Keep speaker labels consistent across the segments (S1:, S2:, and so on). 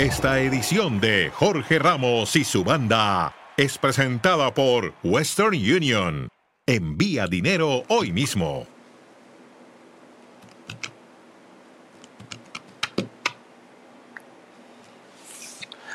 S1: Esta edición de Jorge Ramos y su banda es presentada por Western Union. Envía dinero hoy mismo.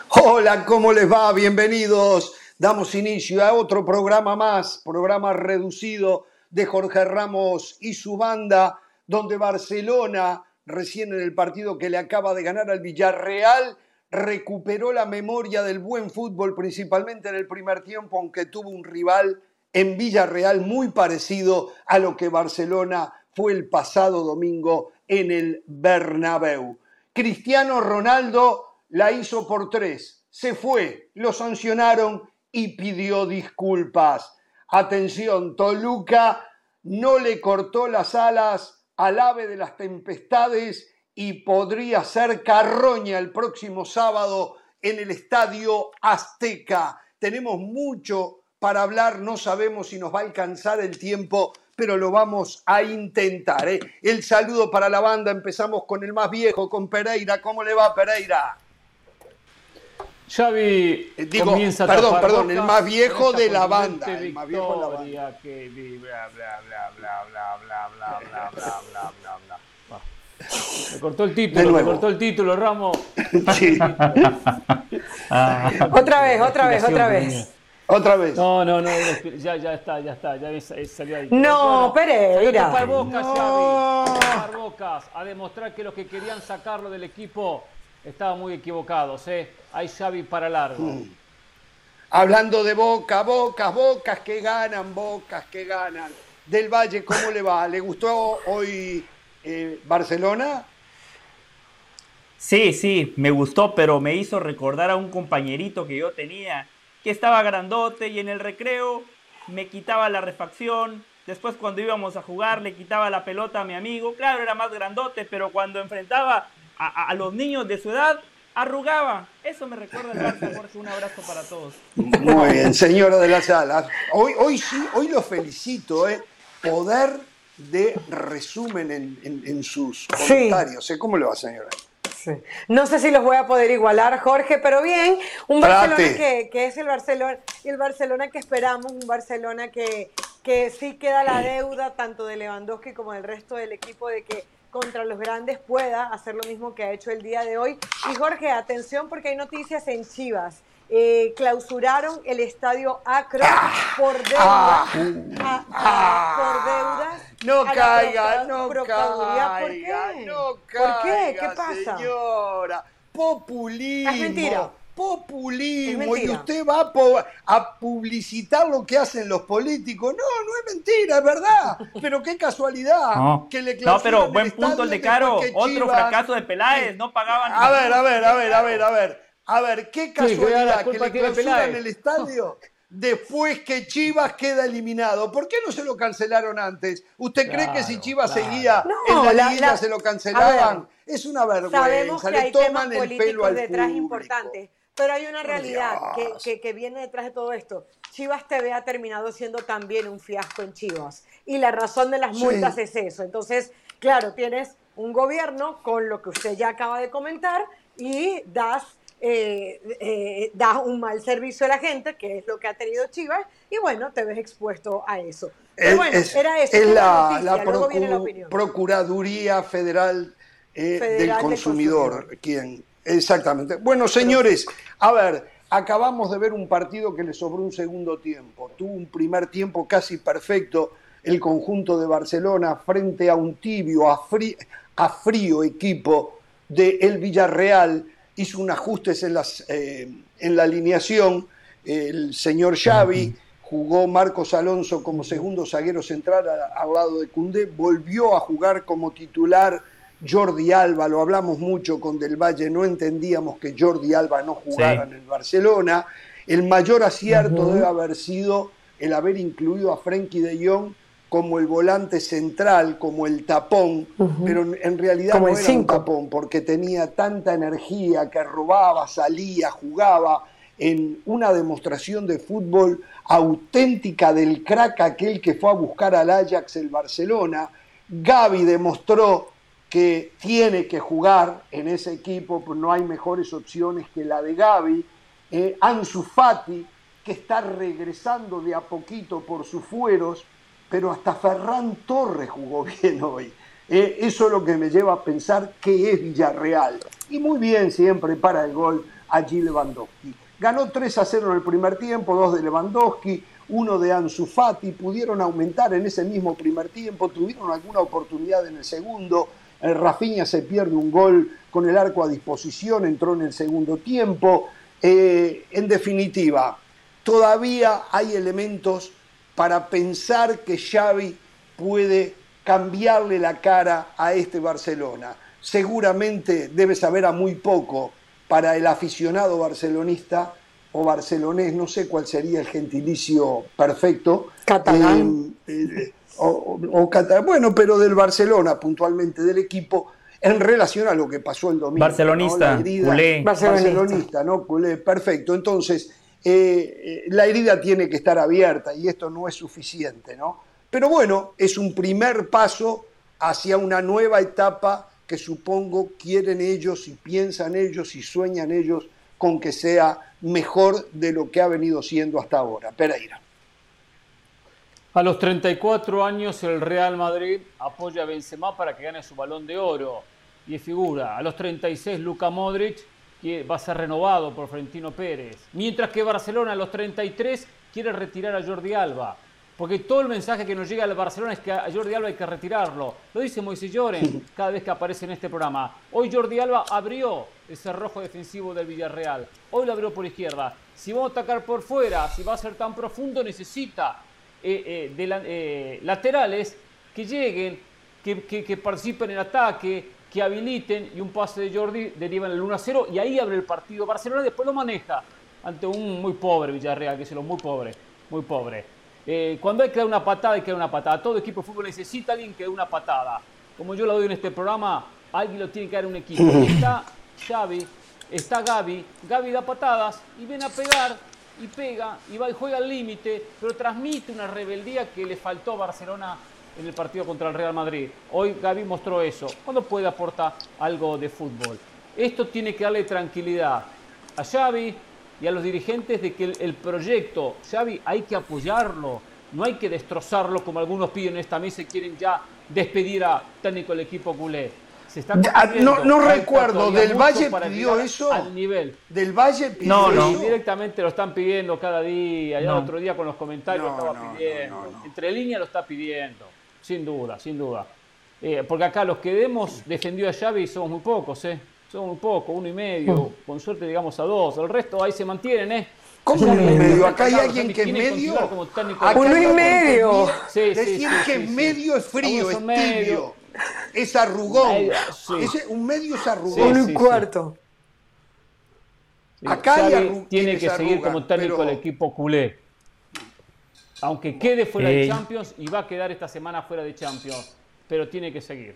S2: Hola, ¿cómo les va? Bienvenidos. Damos inicio a otro programa más, programa reducido de Jorge Ramos y su banda, donde Barcelona, recién en el partido que le acaba de ganar al Villarreal, recuperó la memoria del buen fútbol, principalmente en el primer tiempo, aunque tuvo un rival en Villarreal muy parecido a lo que Barcelona fue el pasado domingo en el Bernabéu. Cristiano Ronaldo la hizo por tres, se fue, lo sancionaron y pidió disculpas. Atención, Toluca no le cortó las alas al ave de las tempestades y podría ser Carroña el próximo sábado en el Estadio Azteca. Tenemos mucho para hablar, no sabemos si nos va a alcanzar el tiempo, pero lo vamos a intentar. ¿eh? El saludo para la banda, empezamos con el más viejo, con Pereira. ¿Cómo le va Pereira?
S3: Xavi
S2: eh, Digo, comienza perdón, perdón, el más viejo de la banda, el más viejo de la banda. Que bla bla bla bla bla bla bla bla bla bla bla bla.
S3: Me cortó el título, me cortó el título, Ramos.
S4: Sí. otra vez, otra vez, otra vez.
S2: Otra vez.
S3: No, no, no, ya, ya está, ya está, ya salió ahí.
S4: No, Pereira.
S3: A Bocas, no. Xavi. Bocas, a demostrar que los que querían sacarlo del equipo estaban muy equivocados, ¿eh? Hay Xavi para largo. Mm.
S2: Hablando de Boca, Bocas, Bocas que ganan, Bocas que ganan. Del Valle, ¿cómo le va? ¿Le gustó hoy eh, Barcelona?
S5: Sí, sí, me gustó, pero me hizo recordar a un compañerito que yo tenía, que estaba grandote y en el recreo me quitaba la refacción. Después cuando íbamos a jugar le quitaba la pelota a mi amigo. Claro, era más grandote, pero cuando enfrentaba a, los niños de su edad, arrugaba. Eso me recuerda al Barça, Jorge. Un abrazo para todos.
S2: Muy bien, señora de las alas. Hoy, hoy sí, hoy lo felicito, ¿eh? Poder de resumen en, sus comentarios. ¿eh? ¿Cómo le va, señora?
S4: No sé si los voy a poder igualar, Jorge, pero bien, un Barcelona que, es el Barcelona, el Barcelona que esperamos, un Barcelona que, que sí queda la deuda tanto de Lewandowski como del resto del equipo de que contra los grandes pueda hacer lo mismo que ha hecho el día de hoy. Y Jorge, atención porque hay noticias en Chivas. Eh, clausuraron el estadio Acro por deuda. Ah,
S2: ah, ah, por deudas. No caiga, no caiga. ¿Por qué? No caiga, ¿Por qué? ¿Qué pasa? Señora, populismo. Es mentira. Populismo y usted va a publicitar lo que hacen los políticos. No, no es mentira, es verdad. Pero qué casualidad
S5: no.
S2: que le
S5: No, pero buen punto el de Caro. Otro fracaso de Peláez, no pagaban.
S2: A ver, a ver, a ver, a ver, a ver. A ver, qué casualidad que le clausuran el estadio después que Chivas queda eliminado. ¿Por qué no se lo cancelaron antes? ¿Usted cree que si Chivas seguía en la, liga se lo cancelaban? es una vergüenza.
S4: Sabemos que hay toman temas el pelo al detrás importantes. Pero hay una realidad que, que, viene detrás de todo esto. Chivas TV ha terminado siendo también un fiasco en Chivas. Y la razón de las multas es eso. Entonces, claro, tienes un gobierno con lo que usted ya acaba de comentar y das eh, eh, das un mal servicio a la gente, que es lo que ha tenido Chivas, y bueno, te ves expuesto a eso.
S2: Pero bueno, era eso. Es la, Procuraduría Federal, eh, del Consumidor, quien. Exactamente. Bueno, señores, a ver, acabamos de ver un partido que le sobró un segundo tiempo. Tuvo un primer tiempo casi perfecto el conjunto de Barcelona frente a un tibio, a, a frío equipo de el Villarreal hizo un ajustes en, las, eh, en la alineación. El señor Xavi jugó Marcos Alonso como segundo zaguero central al, lado de Cundé, volvió a jugar como titular Jordi Alba, lo hablamos mucho con Del Valle, no entendíamos que Jordi Alba no jugara en el Barcelona. El mayor acierto debe haber sido el haber incluido a Frenkie de Jong como el volante central, como el tapón, pero en realidad no era un tapón, porque tenía tanta energía que robaba, salía, jugaba en una demostración de fútbol auténtica del crack aquel que fue a buscar al Ajax el Barcelona. Gaby demostró que tiene que jugar en ese equipo, pues no hay mejores opciones que la de Gaby. Eh, Ansu Fati, que está regresando de a poquito por sus fueros, pero hasta Ferran Torres jugó bien hoy. Eh, eso es lo que me lleva a pensar que es Villarreal. Y muy bien siempre para el gol allí Lewandowski. Ganó 3 a 0 en el primer tiempo, dos de Lewandowski, uno de Ansu Fati, pudieron aumentar en ese mismo primer tiempo, tuvieron alguna oportunidad en el segundo, el Rafinha se pierde un gol con el arco a disposición, entró en el segundo tiempo. Eh, en definitiva, todavía hay elementos para pensar que Xavi puede cambiarle la cara a este Barcelona. Seguramente debe saber a muy poco para el aficionado barcelonista o barcelonés, no sé cuál sería el gentilicio perfecto.
S4: Catalán.
S2: Eh, eh, o, bueno, pero del Barcelona, puntualmente del equipo, en relación a lo que pasó el domingo.
S5: Barcelonista,
S2: culé. Barcelonista, ¿no? Culé, perfecto. Entonces, eh, la herida tiene que estar abierta y esto no es suficiente, ¿no? Pero bueno, es un primer paso hacia una nueva etapa que supongo quieren ellos y piensan ellos y sueñan ellos con que sea mejor de lo que ha venido siendo hasta ahora. Pereira.
S3: A los 34 años el Real Madrid apoya a Benzema para que gane su balón de oro y figura. A los 36 Luka Modric va a ser renovado por Florentino Pérez. Mientras que Barcelona a los 33 quiere retirar a Jordi Alba. Porque todo el mensaje que nos llega al Barcelona es que a Jordi Alba hay que retirarlo. Lo dice Moisés Lloren cada vez que aparece en este programa. Hoy Jordi Alba abrió ese rojo defensivo del Villarreal. Hoy lo abrió por izquierda. Si vamos a atacar por fuera, si va a ser tan profundo, necesita eh, eh, de eh, laterales que lleguen, que, participen en el ataque, que habiliten y un pase de Jordi deriva en el 1-0 y ahí abre el partido. Barcelona después lo maneja ante un muy pobre Villarreal, que es lo muy pobre, muy pobre. Eh, cuando hay que dar una patada, hay que dar una patada. Todo equipo de fútbol necesita alguien que dé una patada. Como yo lo doy en este programa, alguien lo tiene que dar un equipo. está Xavi, está Gaby. Gaby da patadas y viene a pegar y pega y va y juega al límite, pero transmite una rebeldía que le faltó a Barcelona en el partido contra el Real Madrid. Hoy Gaby mostró eso. Cuando puede aportar algo de fútbol. Esto tiene que darle tranquilidad a Xavi, y a los dirigentes de que el, proyecto, Xavi, hay que apoyarlo, no hay que destrozarlo como algunos piden en esta mesa y quieren ya despedir a técnico del equipo culé.
S2: Se está no, no recuerdo, ¿del Valle pidió eso?
S3: Al nivel.
S2: ¿Del Valle pidió
S3: no, no. Directamente lo están pidiendo cada día. Ya el otro día con los comentarios lo estaba pidiendo. Entre líneas lo está pidiendo. Sin duda, sin duda. Eh, porque acá los que hemos defendido a Xavi somos muy pocos, ¿eh? son un poco, uno y medio, mm. con suerte digamos a dos. El resto ahí se mantienen, ¿eh?
S2: ¿Cómo uno y medio? Acá hay alguien que medio.
S4: Uno y medio.
S2: Sí, Decir que medio es frío, es tibio, es arrugón. un medio es arrugón.
S4: uno y cuarto.
S3: Acá hay tiene que seguir como técnico del equipo culé. Aunque quede fuera de Champions y va a quedar esta semana fuera de Champions, pero tiene que seguir.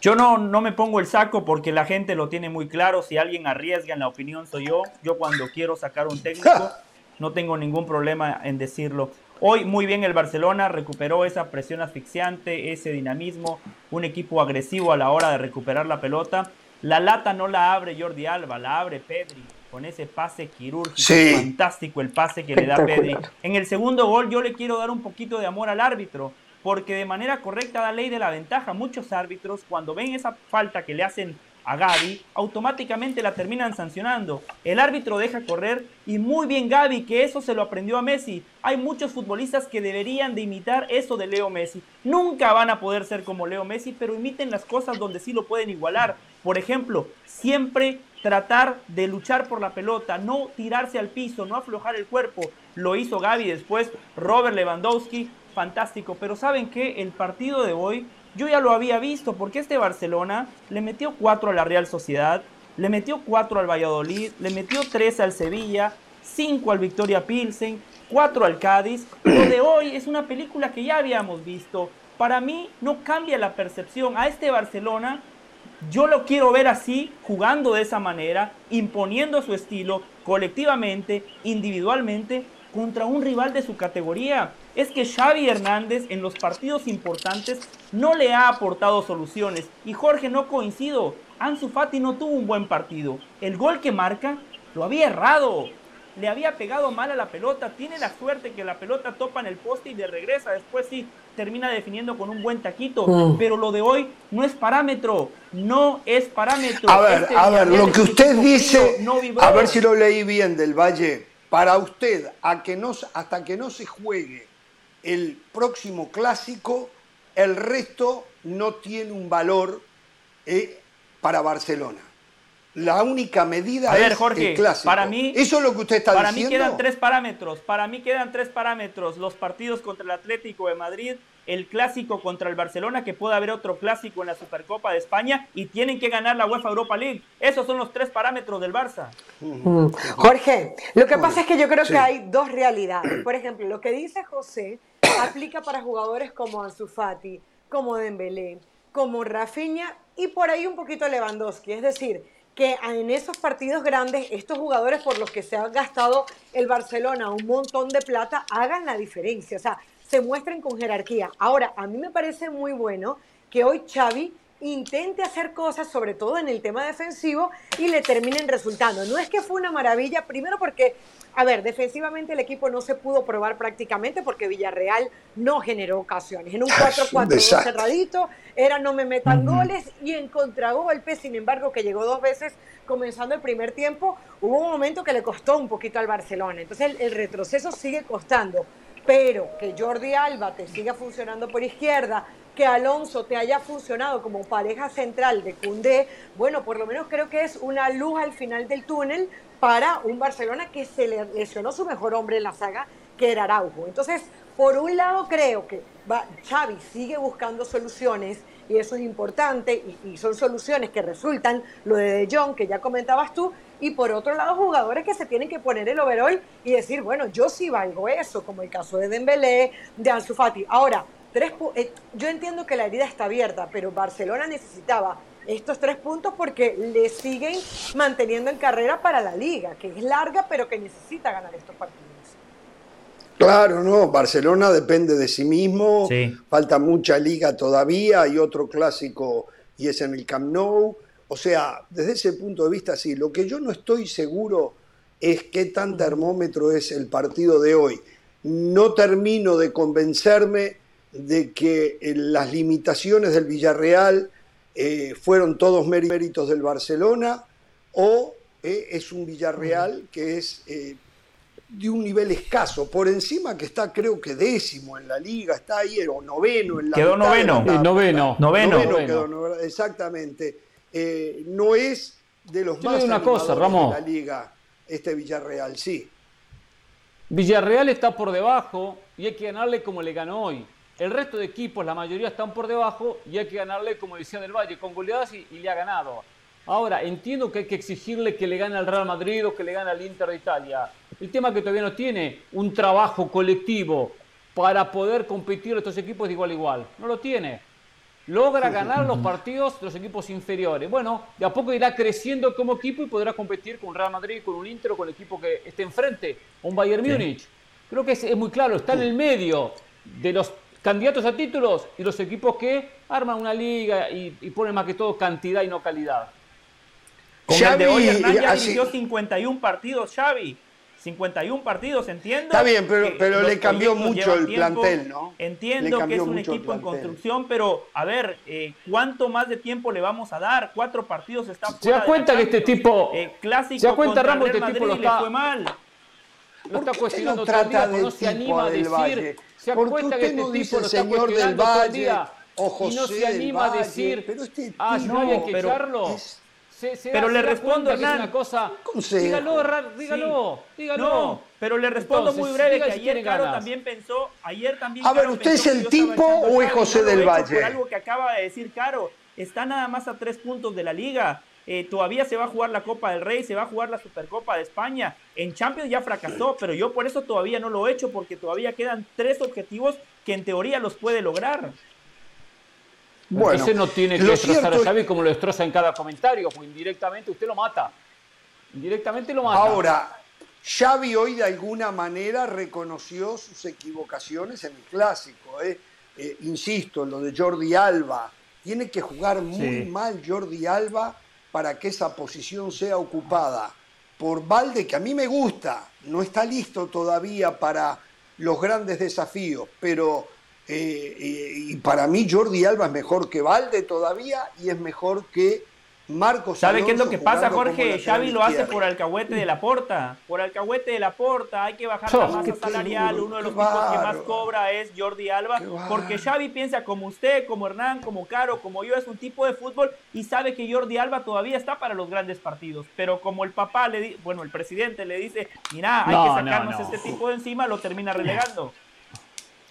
S5: Yo no, no me pongo el saco porque la gente lo tiene muy claro. Si alguien arriesga en la opinión soy yo. Yo cuando quiero sacar un técnico no tengo ningún problema en decirlo. Hoy muy bien el Barcelona recuperó esa presión asfixiante, ese dinamismo, un equipo agresivo a la hora de recuperar la pelota. La lata no la abre Jordi Alba, la abre Pedri con ese pase quirúrgico. Fantástico el pase que le da Pedri. En el segundo gol yo le quiero dar un poquito de amor al árbitro porque de manera correcta da ley de la ventaja. Muchos árbitros, cuando ven esa falta que le hacen a Gaby, automáticamente la terminan sancionando. El árbitro deja correr y muy bien Gaby, que eso se lo aprendió a Messi. Hay muchos futbolistas que deberían de imitar eso de Leo Messi. Nunca van a poder ser como Leo Messi, pero imiten las cosas donde sí lo pueden igualar. Por ejemplo, siempre tratar de luchar por la pelota, no tirarse al piso, no aflojar el cuerpo. Lo hizo Gaby después, Robert Lewandowski fantástico. Pero ¿saben qué? El partido de hoy yo ya lo había visto porque este Barcelona le metió 4 a la Real Sociedad, le metió 4 al Valladolid, le metió 3 al Sevilla, 5 al Victoria Pilsen, 4 al Cádiz. Lo de hoy es una película que ya habíamos visto. Para mí no cambia la percepción. A este Barcelona yo lo quiero ver así, jugando de esa manera, imponiendo su estilo colectivamente, individualmente, contra un rival de su categoría. es que Xavi Hernández en los partidos importantes no le ha aportado soluciones. Y Jorge, no coincido. Ansu Fati no tuvo un buen partido. El gol que marca lo había errado. Le había pegado mal a la pelota. Tiene la suerte que la pelota topa en el poste y le regresa. Después sí termina definiendo con un buen taquito. Mm. Pero lo de hoy no es parámetro. No es parámetro.
S2: A ver, este a ver, lo que usted dice, a ver si lo leí bien del Valle. Para usted, a que no, hasta que no se juegue el próximo clásico, el resto no tiene un valor eh, para Barcelona. La única medida es el clásico.
S5: Para mí,
S2: Eso es lo que usted está
S5: para
S2: diciendo.
S5: Para mí quedan tres parámetros. Para mí quedan tres parámetros. Los partidos contra el Atlético de Madrid, el clásico contra el Barcelona, que puede haber otro clásico en la Supercopa de España y tienen que ganar la UEFA Europa League. Esos son los tres parámetros del Barça.
S4: Mm. Jorge, lo que pasa es que yo creo que hay dos realidades. Por ejemplo, lo que dice José aplica para jugadores como Ansu Fati, como Dembélé, como Rafinha y por ahí un poquito Lewandowski. Es decir, que en esos partidos grandes estos jugadores por los que se ha gastado el Barcelona un montón de plata hagan la diferencia, o sea, se muestren con jerarquía. Ahora, a mí me parece muy bueno que hoy Xavi intente hacer cosas, sobre todo en el tema defensivo, y le terminen resultando. No es que fue una maravilla, primero porque, a ver, defensivamente el equipo no se pudo probar prácticamente porque Villarreal no generó ocasiones. En un 4-4 cerradito, era no me metan goles y en contragolpe, sin embargo, que llegó dos veces comenzando el primer tiempo, hubo un momento que le costó un poquito al Barcelona. Entonces el retroceso sigue costando pero que Jordi Alba te siga funcionando por izquierda, que Alonso te haya funcionado como pareja central de Cundé, bueno, por lo menos creo que es una luz al final del túnel para un Barcelona que se le lesionó su mejor hombre en la saga, que era Araujo. Entonces, por un lado creo que Xavi sigue buscando soluciones y eso es importante y, son soluciones que resultan, lo de De Jong que ya comentabas tú, y por otro lado jugadores que se tienen que poner el overall y decir, bueno, yo sí valgo eso, como el caso de Dembélé, de Ansu Fati. Ahora, tres, eh, yo entiendo que la herida está abierta, pero Barcelona necesitaba estos tres puntos porque le siguen manteniendo en carrera para la liga, que es larga, pero que necesita ganar estos partidos.
S2: Claro, no, Barcelona depende de sí mismo, falta mucha liga todavía, hay otro clásico y es en el Camp Nou. O sea, desde ese punto de vista, sí, lo que yo no estoy seguro es qué tan termómetro es el partido de hoy. No termino de convencerme de que eh, las limitaciones del Villarreal eh, fueron todos méritos del Barcelona o eh, es un Villarreal que es de un nivel escaso, por encima que está creo que décimo en la liga, está ahí o noveno en la
S5: Quedó noveno.
S3: noveno.
S2: Noveno. exactamente. no es de los más
S3: una cosa, Ramón.
S2: de la liga este Villarreal, sí.
S3: Villarreal está por debajo y hay que ganarle como le ganó hoy. El resto de equipos, la mayoría están por debajo y hay que ganarle, como decía Del Valle, con goleadas y, le ha ganado. Ahora, entiendo que hay que exigirle que le gane al Real Madrid o que le gane al Inter de Italia. El tema es que todavía no tiene un trabajo colectivo para poder competir estos equipos de igual a igual. No lo tiene. Logra ganar los partidos de los equipos inferiores. Bueno, de a poco irá creciendo como equipo y podrá competir con Real Madrid, con un Inter o con el equipo que esté enfrente, un Bayern Múnich. Creo que es, es muy claro, está en el medio de los candidatos a títulos y los equipos que arman una liga y, ponen más que todo cantidad y no calidad.
S5: Con el de hoy Hernán ya dirigió 51 partidos, Xavi. 51 partidos, entiendo.
S2: Está bien, pero, pero le cambió mucho el plantel, ¿no?
S5: Entiendo que es un equipo en construcción, pero a ver, eh, ¿cuánto más de tiempo le vamos a dar? Cuatro partidos está fuera.
S3: ¿Se da cuenta que este tipo.
S5: Eh, clásico ¿Se da cuenta, Ramos, este tipo lo está, le fue mal?
S2: Lo está cuestionando todo el día, no se anima a decir. Se que este no dice el señor del Valle o José y no se anima a decir,
S3: pero este ah, no hay que echarlo.
S5: pero le respondo, Hernán.
S3: Una cosa, dígalo, dígalo, dígalo.
S5: No, pero le respondo muy breve que ayer Caro también pensó, ayer también
S2: A ver, ¿usted es el tipo o es José del Valle?
S5: Por algo que acaba de decir Caro, está nada más a tres puntos de la liga. Eh, todavía se va a jugar la Copa del Rey, se va a jugar la Supercopa de España. En Champions ya fracasó, pero yo por eso todavía no lo he hecho, porque todavía quedan tres objetivos que en teoría los puede lograr.
S3: Bueno, ese no tiene que destrozar a Xavi como lo destroza en cada comentario, pues indirectamente usted lo mata. Indirectamente lo mata.
S2: Ahora, Xavi hoy de alguna manera reconoció sus equivocaciones en el clásico. ¿eh? Eh, insisto, lo de Jordi Alba. Tiene que jugar muy mal Jordi Alba para que esa posición sea ocupada por Valde, que a mí me gusta, no está listo todavía para los grandes desafíos, pero eh, y para mí Jordi Alba es mejor que Valde todavía y es mejor que Marcos
S5: ¿Sabe qué es lo que pasa, Jorge? Xavi lo hace por alcahuete de la porta. Por alcahuete de la porta. Hay que bajar la masa salarial. Uno de los tipos que más cobra es Jordi Alba. Porque Xavi piensa como usted, como Hernán, como Caro, como yo. Es un tipo de fútbol y sabe que Jordi Alba todavía está para los grandes partidos. Pero como el papá, le bueno, el presidente le dice, mira, hay que sacarnos este tipo de encima, lo termina relegando.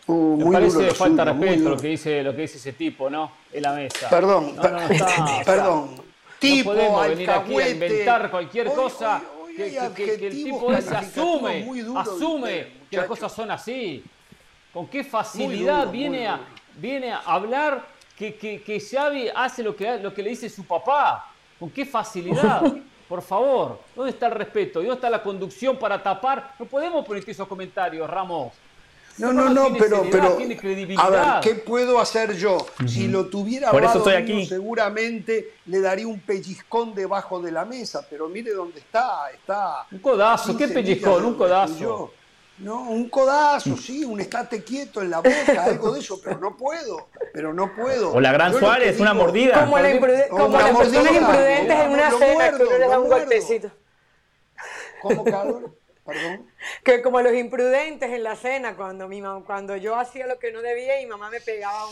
S3: Uh, Me parece falta respeto lo que dice lo que dice ese tipo, ¿no? En la mesa.
S2: Perdón, perdón
S3: no podemos venir aquí a inventar cualquier cosa que, el tipo ese asume, asume que las cosas son así. Con qué facilidad viene, a, viene a hablar que, que, Xavi hace lo que, lo que le dice su papá. Con qué facilidad. Por favor, ¿dónde está el respeto? ¿Dónde está la conducción para tapar? No podemos poner esos comentarios, Ramos.
S2: No, no, no, pero, pero a ver, ¿qué puedo hacer yo? Si lo tuviera
S5: Por eso estoy aquí.
S2: seguramente le daría un pellizcón debajo de la mesa, pero mire dónde está, está.
S3: Un codazo, ¿qué pellizcón? Un codazo.
S2: No, un codazo, sí, un estate quieto en la boca, algo de eso, pero no puedo, pero no puedo.
S5: O la gran Suárez, una mordida.
S4: Como, la como las personas imprudentes en una cena que uno le da un golpecito.
S2: ¿Cómo, Carlos? ¿Perdón?
S4: Que como los imprudentes en la cena, cuando, mi cuando yo hacía lo que no debía y mi mamá me pegaba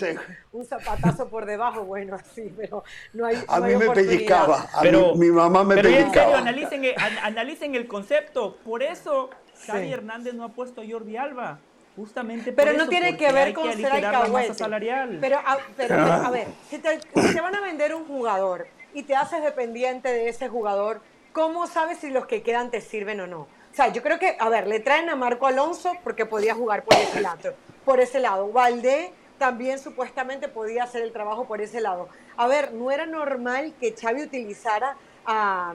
S4: un, zapatazo por debajo, bueno, así, pero no hay.
S2: A mí me pellizcaba, a pero, mi, mamá me
S5: pero
S2: pellizcaba. Pero
S5: en serio, analicen, analicen el concepto. Por eso Xavi Hernández no ha puesto a Jordi Alba. Justamente
S4: pero
S5: no
S4: tiene que ver con ser alcahuete. Salarial. Pero, a, pero a ver, si te, si te van a vender un jugador y te haces dependiente de ese jugador, ¿cómo sabes si los que quedan te sirven o no? O sea, yo creo que, a ver, le traen a Marco Alonso porque podía jugar por ese lado. Por ese lado. Valdé también supuestamente podía hacer el trabajo por ese lado. A ver, no era normal que Xavi utilizara a,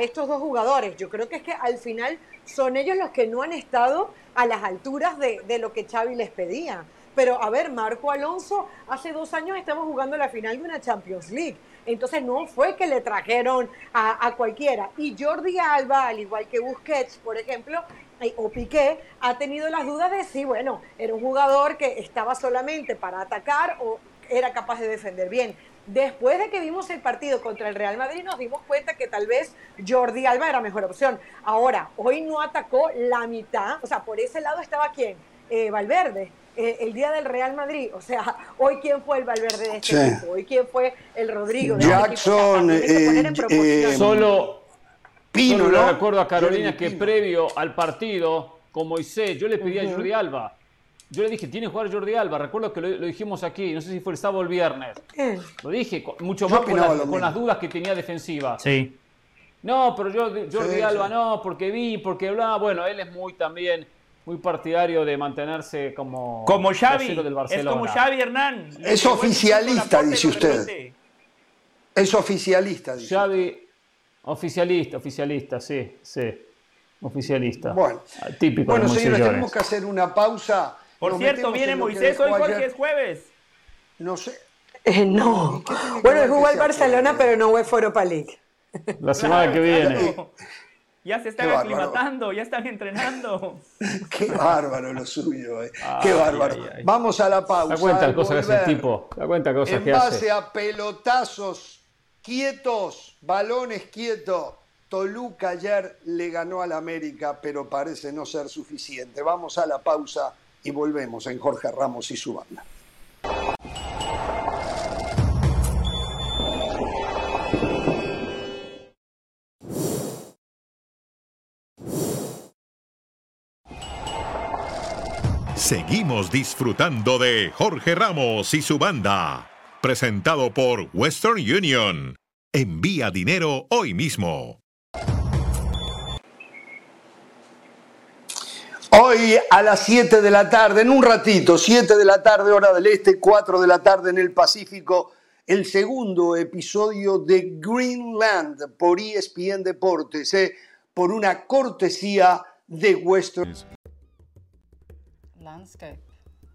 S4: estos dos jugadores. Yo creo que es que al final son ellos los que no han estado a las alturas de, de lo que Xavi les pedía. Pero a ver, Marco Alonso, hace dos años estamos jugando la final de una Champions League. Entonces no fue que le trajeron a, cualquiera. Y Jordi Alba, al igual que Busquets, por ejemplo, eh, o Piqué, ha tenido las dudas de si, bueno, era un jugador que estaba solamente para atacar o era capaz de defender bien. Después de que vimos el partido contra el Real Madrid, nos dimos cuenta que tal vez Jordi Alba era mejor opción. Ahora, hoy no atacó la mitad, o sea, por ese lado estaba quién? Eh, Valverde. Eh, el día del Real Madrid. O sea, hoy quién fue el Valverde de este equipo, hoy quién fue el Rodrigo de
S2: este Jackson,
S3: este eh, solo, Pino, solo le recuerdo a Carolina que previo al partido con Moisés, yo le pedí a Jordi Alba. Yo le dije, tiene que jugar Jordi Alba. Recuerdo que lo, dijimos aquí, no sé si fue el sábado o el viernes. Lo dije, mucho más con las, dudas que tenía defensiva.
S5: Sí.
S3: No, pero yo, Jordi Alba no, porque vi, porque bla. Bueno, él es muy también muy partidario de mantenerse como
S5: como Xavi del Barcelona. es como Xavi Hernán.
S2: Es oficialista dice usted. es oficialista dice
S3: Xavi oficialista oficialista sí sí oficialista.
S2: Bueno.
S3: Típico
S2: bueno señores tenemos que hacer una pausa.
S5: Por cierto viene Moisés hoy Jorge es jueves.
S2: No sé.
S4: Eh, no. Bueno jugó al Barcelona pero no fue Europa League.
S3: La semana que viene
S5: ya se están aclimatando, ya están entrenando.
S2: Qué bárbaro lo suyo, eh. Qué bárbaro. Vamos a la pausa.
S3: Da cuenta cosas que hace el tipo. Da cuenta cosas
S2: en
S3: que
S2: hace. base a pelotazos quietos, balones quietos. Toluca ayer le ganó al América, pero parece no ser suficiente. Vamos a la pausa y volvemos en Jorge Ramos y su banda.
S1: Seguimos disfrutando de Jorge Ramos y su banda. Presentado por Western Union. Envía dinero hoy mismo.
S2: Hoy a las 7 de la tarde, en un ratito, 7 de la tarde hora del este, 4 de la tarde en el Pacífico, el segundo episodio de Greenland por ESPN Deportes. ¿eh? por una cortesía de Western.
S6: Landscape,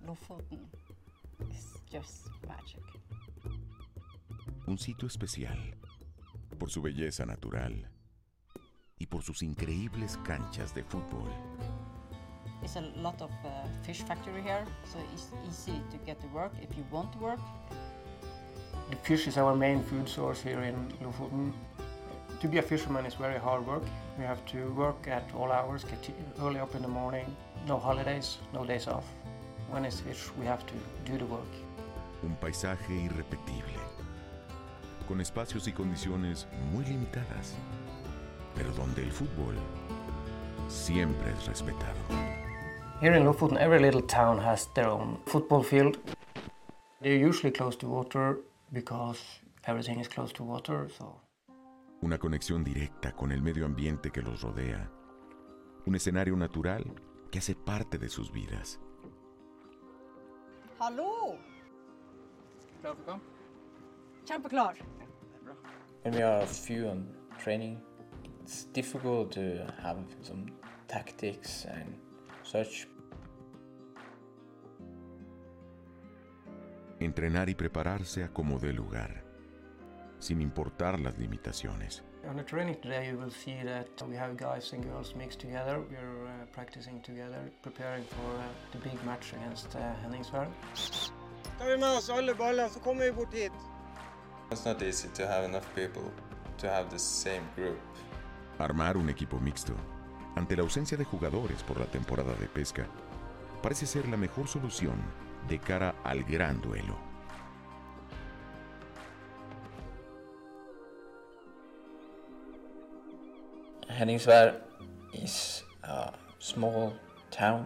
S6: Lofoten, is just magic.
S7: Un sitio especial por su belleza natural y por sus increíbles canchas de fútbol.
S6: There's a lot of uh, fish factory here, so it's easy to get to work if you want to work.
S8: The fish is our main food source here in Lofoten. To be a fisherman is very hard work. We have to work at all hours, get early up in the morning, no holidays, no days off. When it's fish, we have to do the work.
S7: Un paisaje irrepetible, con espacios y condiciones muy limitadas, pero donde el fútbol siempre es respetado.
S8: Here in Lofoten, every little town has their own football field. They're usually close to water because everything is close to water, so
S7: Una conexión directa con el medio ambiente que los rodea. Un escenario natural que hace parte de sus vidas.
S6: Hallå!
S9: Klar för kamp?
S6: Kjempeklar.
S9: When we are few on training, it's difficult to have some tactics and such.
S7: Entrenar y prepararse a como dé lugar, sin importar las limitaciones.
S8: On the training today you will see that we have guys and girls mixed together. We're uh, practicing together, preparing for uh, the big match against uh, Henningsvær.
S10: Tar vi med oss alle ballene, så kommer vi bort hit.
S9: It's not easy to have enough people to have the same group.
S7: Armar un equipo mixto, ante la ausencia de jugadores por la temporada de pesca, parece ser la mejor solución de cara al gran duelo.
S9: Henningsvær is a small town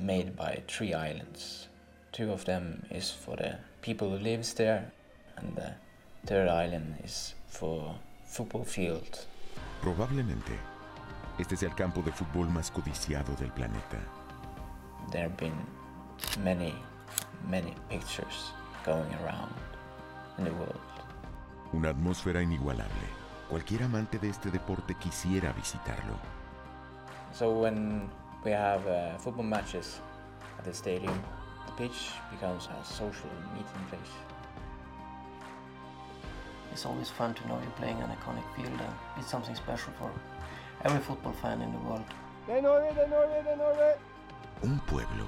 S9: made by three islands. Two of them is for the people who lives there, and the third island is for football field.
S7: Probablemente, este sea el campo de fútbol más codiciado del planeta.
S9: There have been many, many pictures going around in the world.
S7: Una atmósfera inigualable. Cualquier amante de este deporte quisiera visitarlo.
S9: So when we have uh, football matches at the stadium, the pitch becomes a social meeting place.
S8: It's always fun to know you're playing an iconic field and it's something special for every football fan in the world.
S7: Un pueblo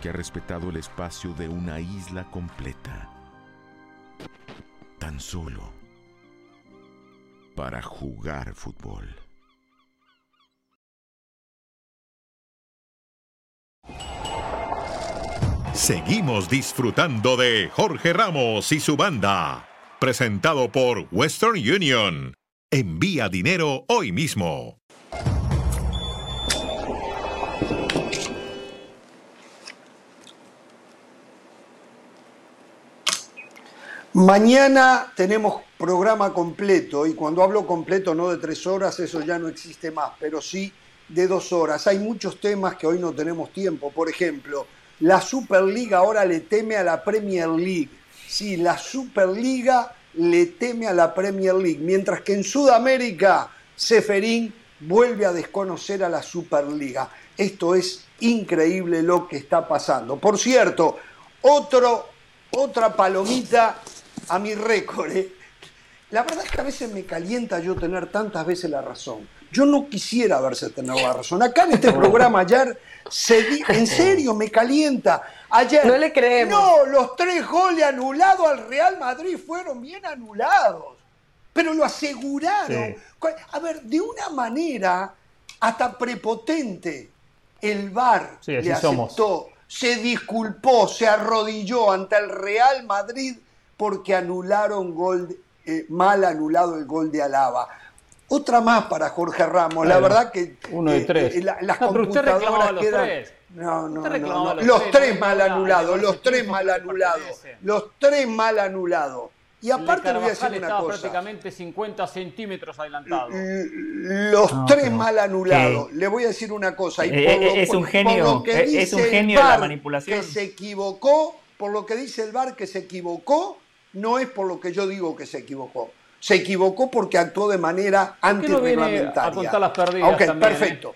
S7: que ha respetado el espacio de una isla completa. Tan solo para jugar fútbol.
S1: Seguimos disfrutando de Jorge Ramos y su banda. Presentado por Western Union. Envía dinero hoy mismo.
S2: Mañana tenemos programa completo y cuando hablo completo no de tres horas, eso ya no existe más, pero sí de dos horas. Hay muchos temas que hoy no tenemos tiempo. Por ejemplo, la Superliga ahora le teme a la Premier League. Sí, la Superliga le teme a la Premier League, mientras que en Sudamérica Seferín vuelve a desconocer a la Superliga. Esto es increíble lo que está pasando. Por cierto, otro, otra palomita a mi récord. ¿eh? La verdad es que a veces me calienta yo tener tantas veces la razón. Yo no quisiera verse tener la razón. Acá en este programa ayer, se di- en serio, me calienta. Ayer,
S4: No le creemos.
S2: No, los tres goles anulados al Real Madrid fueron bien anulados. Pero lo aseguraron. A ver, de una manera hasta prepotente, el VAR
S3: Sí,
S2: le
S3: somos.
S2: aceptó, se disculpó, se arrodilló ante el Real Madrid porque anularon gol, eh, mal anulado el gol de Alaba. Otra más para Jorge Ramos. La verdad que eh,
S3: uno de tres.
S2: la- las
S3: No,
S2: computadoras
S3: los
S2: quedan.
S3: tres.
S2: No, no, no,
S3: los
S2: Los
S3: tres,
S2: mal anulados, los tres mal anulados, los tres mal anulados. Y aparte le voy a decir una
S3: estaba
S2: cosa.
S3: prácticamente 50 centímetros adelantado.
S2: Los
S5: No,
S2: tres
S5: pero-
S2: mal anulados.
S5: ¿Qué?
S2: Le voy a decir una cosa. Y
S5: Eh,
S2: por lo-
S5: eh, es un
S2: por
S5: genio,
S2: lo que
S5: eh, es
S2: dice
S5: un
S2: el
S5: genio de la manipulación.
S2: Que se equivocó, por lo que dice el VAR que se equivocó, no es por lo que yo digo que se equivocó. Se equivocó porque actuó de manera antirreglamentaria.
S3: a contar las perdidas
S2: Ok,
S3: también,
S2: perfecto.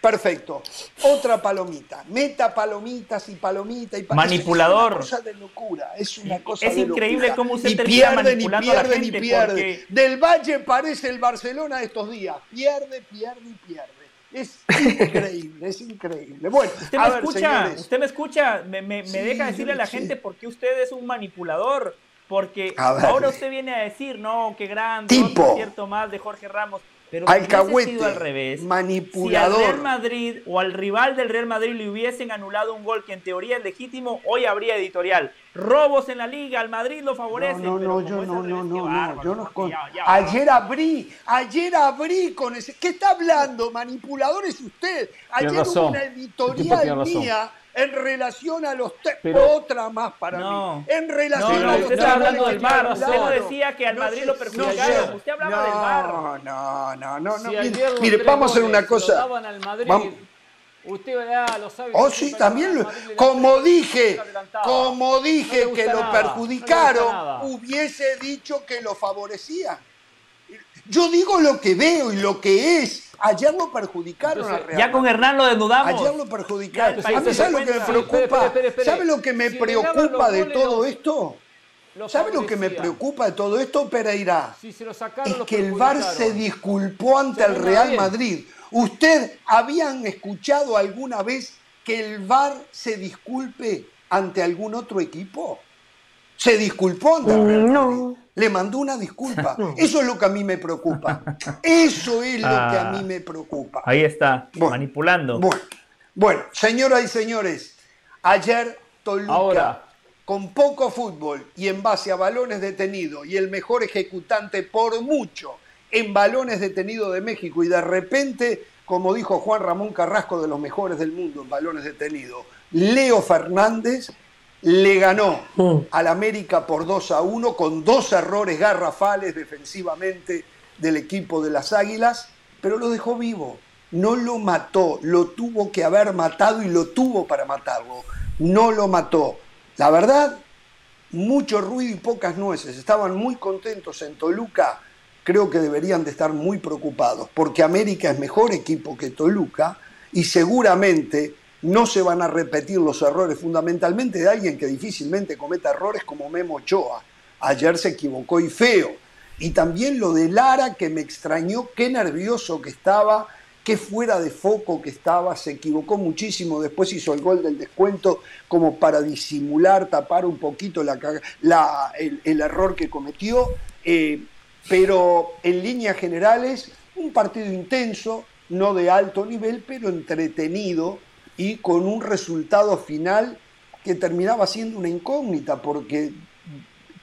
S2: Perfecto. Otra palomita. Meta palomitas y palomita y palomita.
S5: Manipulador.
S2: Es una cosa de locura. Es una cosa
S5: Es
S2: de
S5: increíble
S2: locura.
S5: cómo usted
S2: y
S5: termina
S2: pierde,
S5: manipulando
S2: y
S5: a la
S2: pierde,
S5: gente
S2: y pierde.
S5: porque-
S2: Del Valle parece el Barcelona de estos días. Pierde, pierde y pierde. Es increíble, es increíble. Bueno,
S5: Usted
S2: a
S5: me
S2: ver,
S5: escucha,
S2: señores.
S5: usted me escucha, me, me- me
S2: Sí,
S5: deja decirle a la
S2: sí.
S5: gente por qué usted es un manipulador. Porque ahora usted viene a decir, no, qué grande,
S2: Tipo.
S5: otro acierto más de Jorge Ramos. Pero
S2: Alcahuete,
S5: sido al revés,
S2: manipulador.
S5: si al Real Madrid o al rival del Real Madrid le hubiesen anulado un gol que en teoría es legítimo, hoy habría editorial. Robos en la liga, al Madrid lo favorece.
S2: No, no, yo no, no, no, yo no
S5: Jorge,
S2: con-
S5: ya- ya-
S2: Ayer abrí, ayer abrí con ese. ¿Qué está hablando? Manipulador es usted. Ayer hubo una editorial
S3: razón.
S2: En relación a los
S3: Pero-
S2: otra más para
S5: No.
S2: mí. En
S5: No,
S2: relación
S5: no,
S2: a los
S5: usted está hablando
S2: temas
S5: del
S2: tiene
S5: Usted no decía que al
S2: No
S5: Madrid lo
S2: no
S5: perjudicaron. Usted hablaba
S2: no,
S5: del VAR.
S2: No, no, no, no.
S3: Si
S2: mire, mire, vamos a hacer una cosa.
S3: al Madrid,
S2: Vamos-
S3: Usted ah, lo sabe.
S2: Oh, sí, también, lo- como dije, como
S3: No
S2: dije
S3: gusta
S2: que lo
S3: nada, no
S2: perjudicaron,
S3: nada.
S2: hubiese dicho que lo favorecía. Yo digo lo que veo y lo que es. Ayer lo perjudicaron
S3: Entonces,
S2: a Real
S5: Ya con. Hernán lo desnudamos.
S2: Ayer lo perjudicaron. A mí
S5: país
S2: ¿sabe lo que me preocupa? ¿Sabe lo que me
S3: Si
S2: preocupa de todo
S3: los-
S2: esto? ¿Sabe lo que me preocupa de todo esto, Pereira?
S3: Si se lo sacaron,
S2: es que el VAR se disculpó ante
S3: Se
S2: el Real
S3: bien.
S2: Madrid. ¿Usted habían escuchado alguna vez que el VAR se disculpe ante algún otro equipo? ¿Se disculpó Real Madrid? Le mandó una disculpa. Eso es lo que a mí me preocupa. Eso es lo que a
S5: Ah.
S2: mí me preocupa.
S5: Ahí está,
S2: Bueno.
S5: manipulando.
S2: Bueno, bueno, señoras y señores, ayer Toluca,
S3: Ahora.
S2: con poco fútbol y en base a balones detenidos y el mejor ejecutante por mucho en balones detenidos de México y de repente, como dijo Juan Ramón Carrasco, de los mejores del mundo en balones detenidos, Leo Fernández le ganó al América por 2 a 1 con dos errores garrafales defensivamente del equipo de las Águilas, pero lo dejó vivo. No lo mató, lo tuvo que haber matado y lo tuvo para matarlo. No lo mató. La verdad, mucho ruido y pocas nueces. Estaban muy contentos en Toluca. Creo que deberían de estar muy preocupados, porque América es mejor equipo que Toluca y seguramente no se van a repetir los errores, fundamentalmente de alguien que difícilmente cometa errores como Memo Ochoa. Ayer se equivocó y feo. Y también lo de Lara, que me extrañó, qué nervioso que estaba, qué fuera de foco que estaba, se equivocó muchísimo, después hizo el gol del descuento como para disimular, tapar un poquito la, el error que cometió. Eh, pero en líneas generales, un partido intenso, no de alto nivel, pero entretenido y con un resultado final que terminaba siendo una incógnita, porque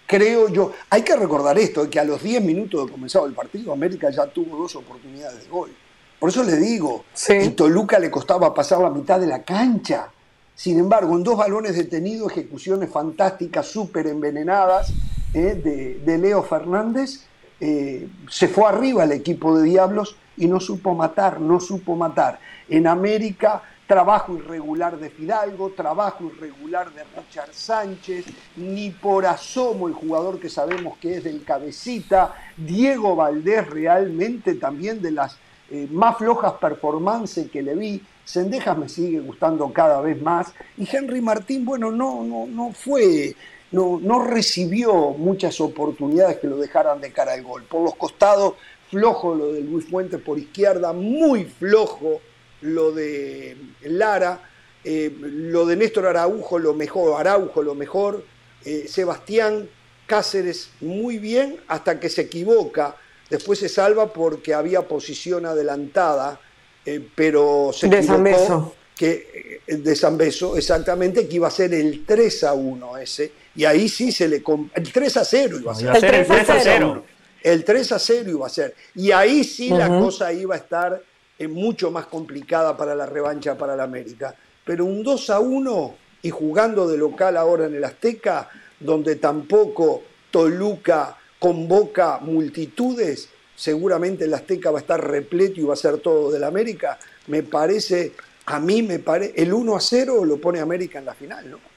S2: creo yo, hay que recordar esto, que a los 10 minutos de comenzado el partido, América ya tuvo dos oportunidades de gol. Por eso le digo, y Toluca le costaba pasar la mitad de la cancha. Sin embargo, en dos balones detenidos, ejecuciones fantásticas, súper envenenadas eh, de, de Leo Fernández, eh, se fue arriba el equipo de Diablos y no supo matar, no supo matar. En América, trabajo irregular de Fidalgo, trabajo irregular de Richard Sánchez, ni por asomo el jugador que sabemos que es del cabecita, Diego Valdés realmente también de las eh, más flojas performances que le vi, Sendejas me sigue gustando cada vez más y Henry Martín, bueno, no, no, no fue, no, no recibió muchas oportunidades que lo dejaran de cara al gol. Por los costados, flojo lo de Luis Fuentes por izquierda, muy flojo lo de Lara, eh, lo de Néstor Araujo lo mejor, Araujo lo mejor, eh, Sebastián Cáceres muy bien hasta que se equivoca, después se salva porque había posición adelantada, eh, pero se
S11: De
S2: equivocó.
S11: San Beso.
S2: Que, eh, de San Beso, exactamente, que iba a ser el 3 a 1 ese, y ahí sí se le... El 3 a 0 iba a ser.
S5: Iba a ser el 3 a 0.
S2: El 3 a 0 iba a ser. Y ahí sí la
S11: Ujú.
S2: cosa iba a estar eh, mucho más complicada para la revancha para la América. Pero un 2 a 1 y jugando de local ahora en el Azteca, donde tampoco Toluca convoca multitudes, seguramente el Azteca va a estar repleto y va a ser todo del América. Me parece, a mí me parece, el 1 a 0 lo pone América en la final, ¿no?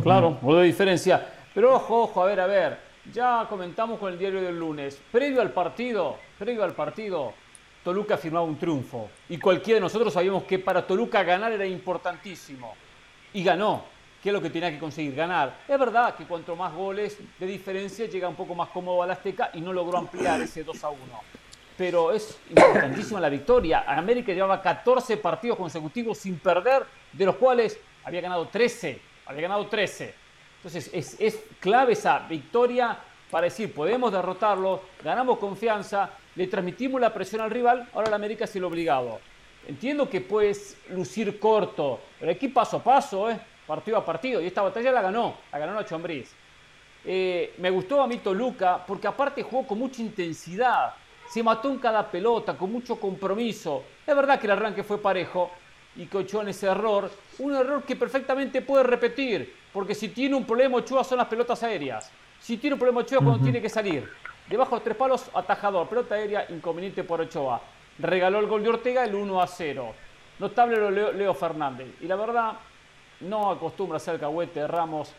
S3: Claro, gol de diferencia. Pero ojo, ojo, a ver, a ver. ya comentamos con el diario del lunes, previo al partido, previo al partido, Toluca firmaba un triunfo. Y cualquiera de nosotros sabíamos que para Toluca ganar era importantísimo. Y ganó. ¿Qué es lo que tenía que conseguir? Ganar. Es verdad que cuanto más goles de diferencia llega un poco más cómodo a la Azteca y no logró ampliar ese 2 a 1. Pero es importantísima la victoria. América llevaba 14 partidos consecutivos sin perder, de los cuales había ganado 13. Había ganado 13. Entonces es, es clave esa victoria para decir, podemos derrotarlo, ganamos confianza, le transmitimos la presión al rival, ahora el América es el obligado. Entiendo que puedes lucir corto, pero aquí paso a paso, ¿eh? partido a partido. Y esta batalla la ganó, la ganó Nacho Ambriz. Eh, me gustó a mí Toluca porque aparte jugó con mucha intensidad. Se mató en cada pelota, con mucho compromiso. Es verdad que el arranque fue parejo y que Ochoa en ese error, un error que perfectamente puede repetir, porque si tiene un problema Ochoa son las pelotas aéreas. Si tiene un problema Ochoa cuando tiene que salir. Debajo de tres palos, atajador. Pelota aérea, inconveniente por Ochoa. Regaló el gol de Ortega, el 1 a 0. Notable lo Leo, Leo Fernández. Y la verdad, no acostumbra a ser cahuete Ramos,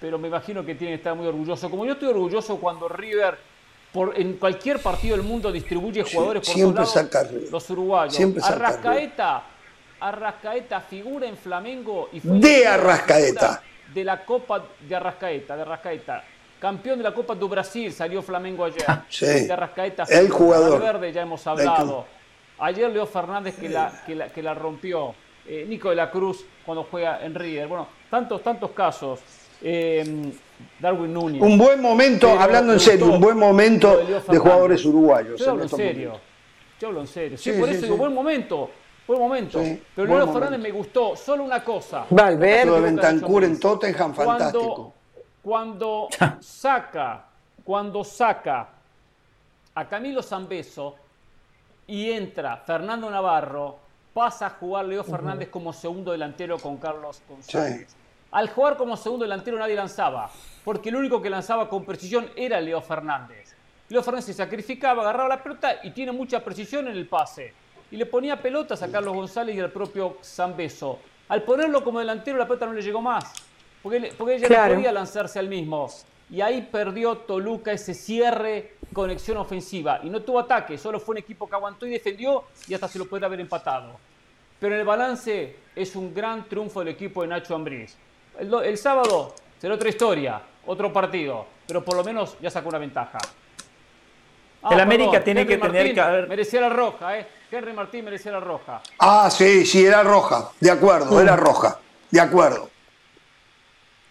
S3: pero me imagino que tiene que estar muy orgulloso. Como yo estoy orgulloso cuando River por, en cualquier partido del mundo distribuye jugadores por
S2: siempre
S3: todos lados, los uruguayos.
S2: Siempre
S3: Arrascaeta, Arrascaeta figura en Flamengo y fue
S2: de Arrascaeta.
S3: De la Copa de Arrascaeta, de Arrascaeta. Campeón de la Copa do Brasil, salió Flamengo ayer.
S2: Sí.
S3: De Arrascaeta.
S2: El jugador.
S3: Verde ya hemos hablado. Ayer Leo Fernández que la, que la, que la rompió. Eh, Nico de la Cruz cuando juega en River. Bueno, tantos, tantos casos. Eh, Darwin Núñez.
S2: Un buen momento,
S3: Pero
S2: hablando en serio, un buen momento de jugadores uruguayos.
S3: Yo hablo en serio.
S2: momentos.
S3: Yo hablo en serio. Sí,
S2: Sí,
S3: por
S2: sí,
S3: eso
S2: sí.
S3: digo, buen momento. Buen momento.
S2: Sí,
S3: Pero Leo
S2: momento.
S3: Fernández me gustó. Solo una cosa.
S4: Valverde.
S2: Lo de Bentancur en. Tottenham, fantástico.
S3: Cuando, cuando saca, cuando saca a Camilo Zambeso y entra Fernando Navarro, pasa a jugar Leo Fernández como segundo delantero con Carlos González.
S2: Sí.
S3: Al jugar como segundo delantero nadie lanzaba, porque el único que lanzaba con precisión era Leo Fernández. Leo Fernández se sacrificaba, agarraba la pelota y tiene mucha precisión en el pase. Y le ponía pelotas a Carlos González y al propio Zambeso. Al ponerlo como delantero la pelota no le llegó más, porque, porque ella
S4: Claro.
S3: no podía lanzarse al mismo. Y ahí perdió Toluca ese cierre, conexión ofensiva. Y no tuvo ataque, solo fue un equipo que aguantó y defendió y hasta se lo puede haber empatado. Pero en el balance es un gran triunfo del equipo de Nacho Ambriz. El, do- el sábado será otra historia, otro partido, pero por lo menos ya sacó una ventaja. Ah,
S5: El América tiene que tener que haber-
S3: Merecía la roja, ¿eh? Henry Martín merecía la roja.
S2: Ah, sí, sí, era roja. De acuerdo, era roja. De acuerdo.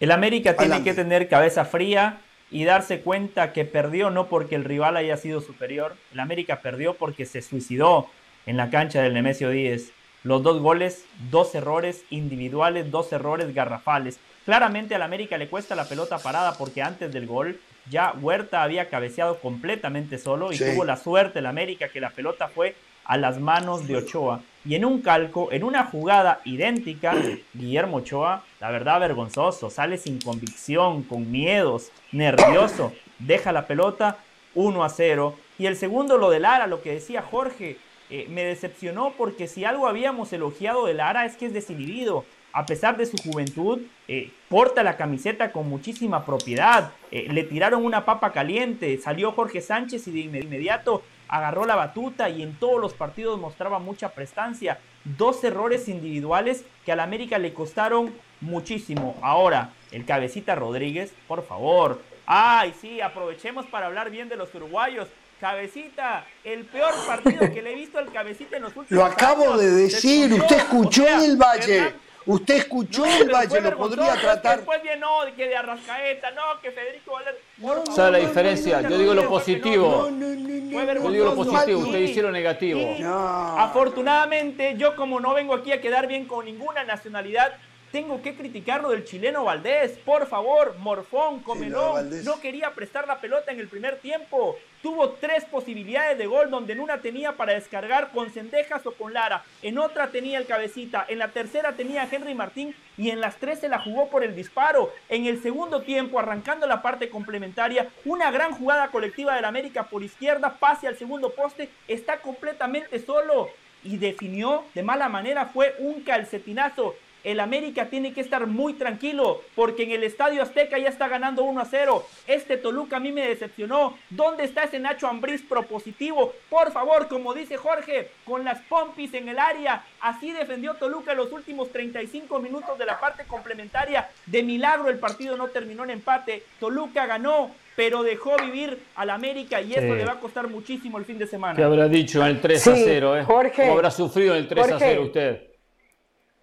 S5: El América tiene que tener cabeza fría y darse cuenta que perdió no porque el rival haya sido superior. El América perdió porque se suicidó en la cancha del Nemesio 10. Los dos goles, dos errores individuales, dos errores garrafales. Claramente al América le cuesta la pelota parada porque antes del gol ya Huerta había cabeceado completamente solo y
S2: Sí.
S5: tuvo la suerte el América que la pelota fue a las manos de Ochoa. Y en un calco, en una jugada idéntica, Guillermo Ochoa, la verdad vergonzoso, sale sin convicción, con miedos, nervioso, deja la pelota 1 a 0. Y el segundo, lo de Lara, lo que decía Jorge, eh, me decepcionó porque si algo habíamos elogiado de Lara es que es desinhibido. A pesar de su juventud, eh, porta la camiseta con muchísima propiedad. Eh, le tiraron una papa caliente, salió Jorge Sánchez y de inme- inmediato agarró la batuta y en todos los partidos mostraba mucha prestancia. Dos errores individuales que al América le costaron muchísimo. Ahora, el cabecita Rodríguez, por favor. Ay, sí, aprovechemos para hablar bien de los uruguayos. Cabecita, el peor partido que le he visto al cabecita en los últimos
S2: Lo acabo
S5: años.
S2: de decir, usted escuchó
S5: o sea,
S2: en el Valle. Usted escuchó
S5: No,
S2: el Valle, lo podría tratar.
S5: Después bien, no, que de Arrascaeta, no, que Federico Valer. Por favor,
S3: ¿Sabe la
S5: no, no,
S3: diferencia?
S5: no,
S3: Yo digo lo
S5: no,
S3: positivo.
S5: no, no, no, no,
S3: Yo digo lo positivo, usted dice lo negativo.
S2: No.
S5: Afortunadamente, yo como no vengo aquí a quedar bien con ninguna nacionalidad, tengo que criticar lo del chileno Valdés. Por favor, Morfón,
S2: Sí,
S5: Comelón, no quería prestar la pelota en el primer tiempo. Tuvo tres posibilidades de gol donde en una tenía para descargar con Cendejas o con Lara, en otra tenía el cabecita, en la tercera tenía Henry Martín y en las tres se la jugó por el disparo. En el segundo tiempo, arrancando la parte complementaria, una gran jugada colectiva del América por izquierda, pase al segundo poste, está completamente solo y definió de mala manera, fue un calcetinazo. El América tiene que estar muy tranquilo porque en el Estadio Azteca ya está ganando 1 a 0. Este Toluca a mí me decepcionó. ¿Dónde está ese Nacho Ambriz propositivo? Por favor, como dice Jorge, con las pompis en el área. Así defendió Toluca en los últimos 35 minutos de la parte complementaria. De milagro el partido no terminó en empate. Toluca ganó pero dejó vivir al América y eso le va a costar muchísimo el fin de semana.
S3: ¿Qué habrá dicho en el 3 a 0? Eh?
S4: Jorge,
S3: ¿Cómo habrá sufrido en el 3 a 0 usted?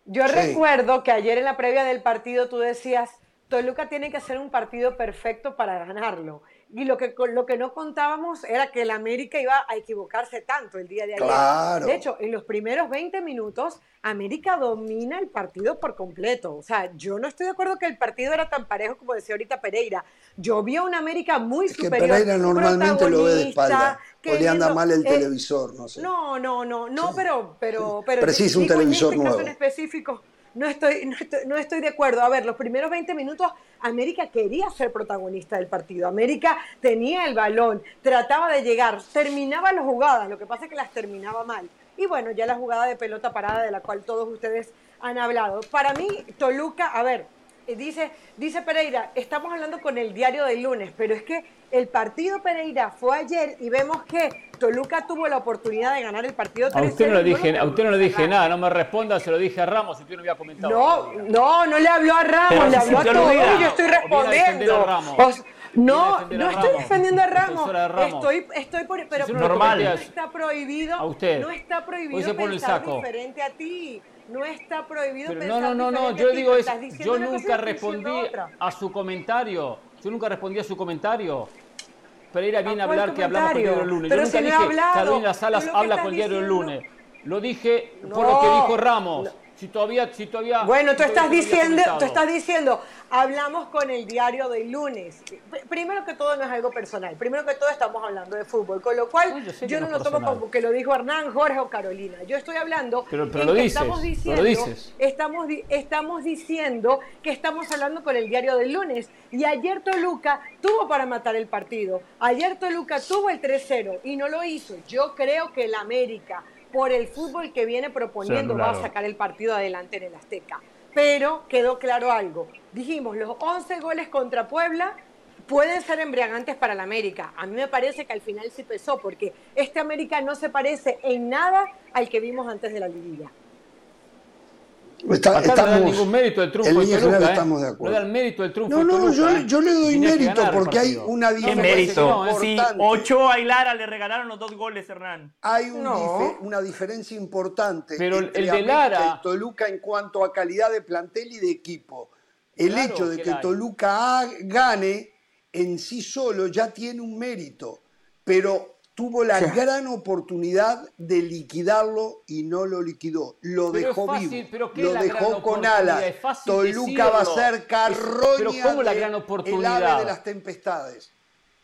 S4: Yo recuerdo que ayer en la previa del partido tú decías, Toluca tiene que hacer un partido perfecto para ganarlo. Y lo que, lo que no contábamos era que el América iba a equivocarse tanto el día de ayer. De hecho, en los primeros 20 minutos, América domina el partido por completo. O sea, yo no estoy de acuerdo que el partido era tan parejo como decía ahorita Pereira. Yo vi a una América muy superior.
S2: Que Pereira normalmente lo ve de espalda. O le anda mal el eh, televisor, no sé.
S4: No, no, no, no, pero, pero, pero.
S2: Precisa un televisor en este nuevo.
S4: Caso en específico no estoy, no estoy, de acuerdo. A ver, los primeros 20 minutos América quería ser protagonista del partido. América tenía el balón, trataba de llegar, terminaba las jugadas, lo que pasa es que las terminaba mal. Y bueno, ya la jugada de pelota parada de la cual todos ustedes han hablado. Para mí, Toluca, a ver, dice, dice Pereira, estamos hablando con el diario del lunes, pero es que el partido Pereira fue ayer y vemos que Toluca tuvo la oportunidad de ganar el partido
S3: 3 A usted no le dije, a usted no le dije nada, no me responda, se lo dije a Ramos, usted no había comentado.
S4: No, no, no le habló a Ramos, le habló a todo. Yo estoy respondiendo. no, no estoy defendiendo a Ramos. Estoy, estoy por, pero
S3: normal.
S4: no está prohibido.
S3: A usted.
S4: No está prohibido pensar diferente a ti. No está prohibido
S3: pero
S4: pensar
S3: No, no, no, no. Yo digo es, yo nunca respondí a su comentario. Yo nunca respondí a su comentario. Pereira viene a hablar que hablamos con el diario el lunes.
S4: Pero
S3: Yo nunca
S4: si
S3: dije
S4: hablado,
S3: Carolina Salas habla con el diario el lunes. Lo dije por lo que dijo Ramos. Si todavía, si todavía.
S4: Bueno, tú estás diciendo, tú estás diciendo, hablamos con el diario del lunes. Primero que todo no es algo personal. Primero que todo estamos hablando de fútbol, con lo cual
S3: yo no
S4: lo tomo como que lo dijo Hernán, Jorge o Carolina. Yo estoy hablando
S3: Pero- pero lo
S4: que
S3: dices,
S4: estamos
S3: lo
S4: diciendo,
S3: dices.
S4: estamos estamos diciendo que estamos hablando con el diario del lunes y ayer Toluca tuvo para matar el partido. Ayer Toluca tuvo el 3-0 y no lo hizo. Yo creo que el América por el fútbol que viene proponiendo va a sacar el partido adelante en el Azteca. Pero quedó claro algo. Dijimos, los 11 goles contra Puebla pueden ser embriagantes para el América. A mí me parece que al final sí pesó, porque este América no se parece en nada al que vimos antes de la liguilla.
S2: Está-
S3: Acá no
S2: estamos-
S3: ningún mérito al triunfo
S2: en
S3: de
S2: línea
S3: Toluca,
S2: general
S3: ¿eh?
S2: estamos de
S3: No le
S2: acuerdo.
S3: dan mérito al triunfo
S2: No, no,
S3: Toluca,
S2: yo,
S3: ¿eh?
S2: yo le doy mérito
S3: el
S2: porque hay una
S5: Qué
S2: diferencia
S3: no,
S5: Sí,
S2: importante.
S5: Ochoa y Lara le regalaron los dos goles, Hernán.
S2: Hay un
S4: No.
S2: dife- una diferencia importante
S3: Pero el-
S2: entre
S3: el de Lara-
S2: y Toluca en cuanto a calidad de plantel y de equipo. El
S3: Claro
S2: hecho de
S3: que.
S2: Toluca gane en sí solo ya tiene un mérito, pero tuvo la gran oportunidad de liquidarlo y no lo liquidó. Lo
S3: Pero es
S2: dejó
S3: fácil,
S2: vivo,
S3: pero ¿qué
S2: lo
S3: es la gran
S2: dejó con alas. Toluca va a
S3: decirlo.
S2: ser
S3: Es-
S2: carroña
S3: pero ¿cómo la
S2: de
S3: gran
S2: el
S3: oportunidad?
S2: ave de las tempestades.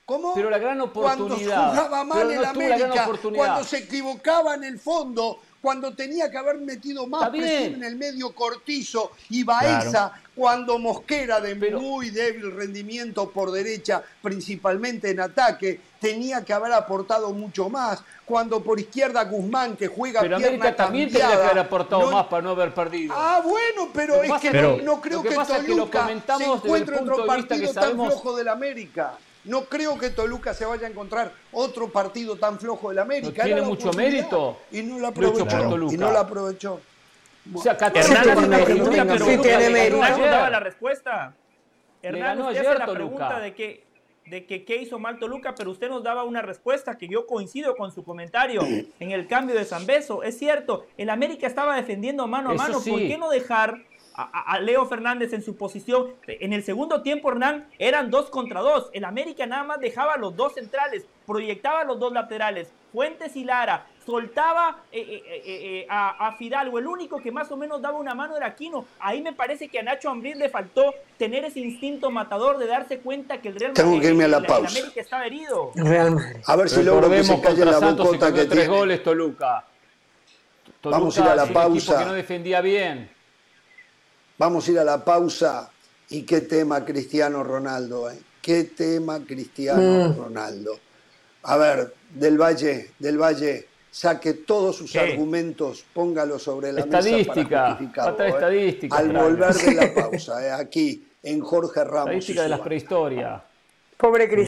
S2: ¿Cómo?
S3: Pero la gran oportunidad.
S2: Cuando jugaba mal el
S3: no gran
S2: América, cuando se equivocaba en el fondo, cuando tenía que haber metido más presión en el medio cortizo y Baeza, cuando Mosquera de
S3: Pero-
S2: muy débil rendimiento por derecha, principalmente en ataque, tenía que haber aportado mucho más. Cuando por izquierda Guzmán, que juega
S3: Pero
S2: pierna
S3: América también tenía que haber aportado
S2: no-
S3: más para no haber perdido.
S2: Ah, bueno, pero es que no, no creo
S3: lo que
S2: que,
S3: pasa es que lo
S2: Toluca
S3: comentamos
S2: se encuentre otro partido tan flojo del América. No creo que Toluca se vaya a encontrar otro partido tan flojo del América.
S3: No tiene
S2: Era
S3: mucho mérito.
S2: Y no la
S3: Lo
S2: aprovechó.
S3: hecho por Toluca.
S2: Y no la aprovechó.
S3: O sea, 14
S5: Hernán
S3: tiene
S5: hace una
S3: mérito,
S5: pregunta,
S3: pero
S5: pero
S4: Sí
S3: Toluca
S4: tiene mérito.
S5: Daba la respuesta. Hernán, usted
S3: ayer
S5: hace la
S3: Toluca.
S5: pregunta de que, de que qué hizo mal Toluca, pero usted nos daba una respuesta que yo coincido con su comentario en el cambio de San Beso. Es cierto, el América estaba defendiendo mano a
S3: Eso
S5: mano.
S3: sí.
S5: ¿Por qué no dejar a, Leo Fernández en su posición? En el segundo tiempo, Hernán, eran dos contra dos. El América nada más dejaba los dos centrales, proyectaba los dos laterales, Fuentes y Lara, soltaba eh, eh, eh, eh, a, a Fidalgo. El único que más o menos daba una mano era Aquino. Ahí me parece que a Nacho Ambriz le faltó tener ese instinto matador de darse cuenta que el Real
S2: Tengo
S5: Madrid,
S2: que irme a la
S5: el-. América estaba herido.
S4: Real Madrid.
S2: A ver si logro que se calle la
S3: Santos se
S2: bocota
S3: comió
S2: que
S3: tres
S2: tiene.
S3: goles Toluca. Toluca
S2: Vamos a ir a la
S3: es un equipo
S2: pausa.
S3: que no defendía bien.
S2: Vamos a ir a la pausa. Y qué tema Cristiano Ronaldo, ¿eh? Qué tema Cristiano
S4: Mm.
S2: Ronaldo. A ver, del Valle, del Valle, saque todos sus argumentos, póngalo sobre la mesa
S3: para
S2: ¿eh?
S3: estadística.
S2: Al volver de la pausa, ¿eh? aquí en Jorge Ramos.
S3: Estadística de la prehistoria.
S4: Pobre Cristiano.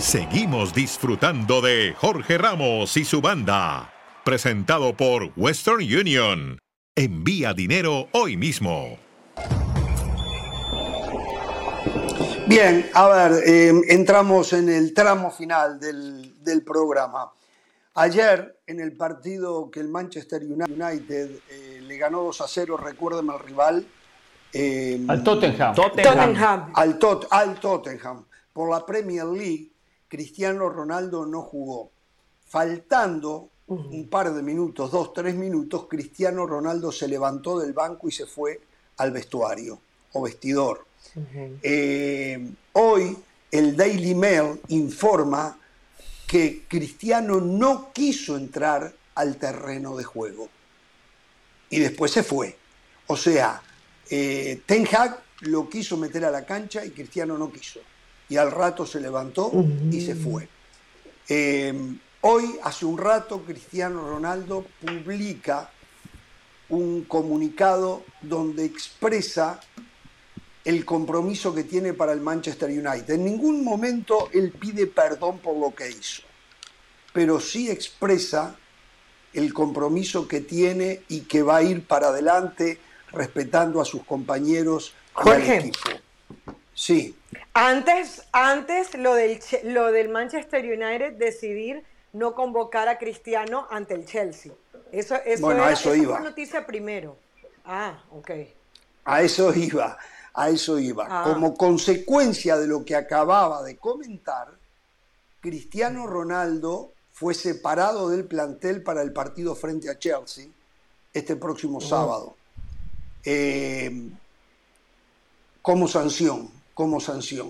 S1: Seguimos disfrutando de Jorge Ramos y su banda presentado por Western Union. Envía dinero hoy mismo.
S2: Bien, a ver, em, entramos en el tramo final del, programa. Ayer, en el partido que el Manchester United eh, le ganó 2 a 0, recuérdeme al rival.
S3: Em, al Tottenham.
S2: Tottenham. Al, al Tottenham. Por la Premier League, Cristiano Ronaldo no jugó. Faltando un par de minutos, dos, tres minutos, Cristiano Ronaldo se levantó del banco y se fue al vestuario o vestidor. Eh, hoy el Daily Mail informa que Cristiano no quiso entrar al terreno de juego y después se fue. O sea, eh, Ten Hag lo quiso meter a la cancha y Cristiano no quiso. Y al rato se levantó y se fue. Eh, Hoy, hace un rato, Cristiano Ronaldo publica un comunicado donde expresa el compromiso que tiene para el Manchester United. En ningún momento él pide perdón por lo que hizo, pero sí expresa el compromiso que tiene y que va a ir para adelante respetando a sus compañeros
S4: Jorge.
S2: equipo. Sí.
S4: Antes, antes lo, del, lo del Manchester United decidir no convocar a Cristiano ante el Chelsea. Eso, eso,
S2: bueno, a eso, iba.
S4: fue noticia primero. Ah, ok.
S2: A eso iba, a eso iba. Ah. Como consecuencia de lo que acababa de comentar, Cristiano Ronaldo fue separado del plantel para el partido frente a Chelsea este próximo sábado. Eh, como sanción, como sanción.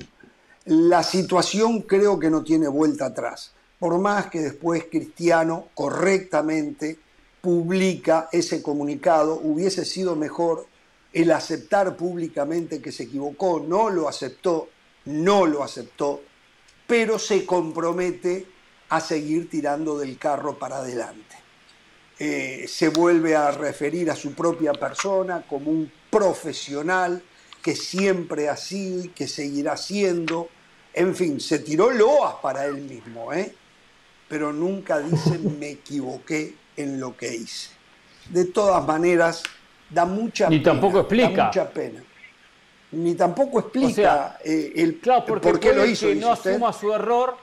S2: La situación creo que no tiene vuelta atrás por más que después Cristiano correctamente publica ese comunicado, hubiese sido mejor el aceptar públicamente que se equivocó, no lo aceptó, no lo aceptó, pero se compromete a seguir tirando del carro para adelante. Eh, se vuelve a referir a su propia persona como un profesional que siempre ha sido y que seguirá siendo. En fin, se tiró loas para él mismo. ¿eh? pero nunca dice me equivoqué en lo que hice. De todas maneras, da mucha
S3: Ni tampoco explica.
S2: mucha pena. Ni tampoco explica eh, el
S3: claro, porque por qué lo hizo. Que no asuma su error,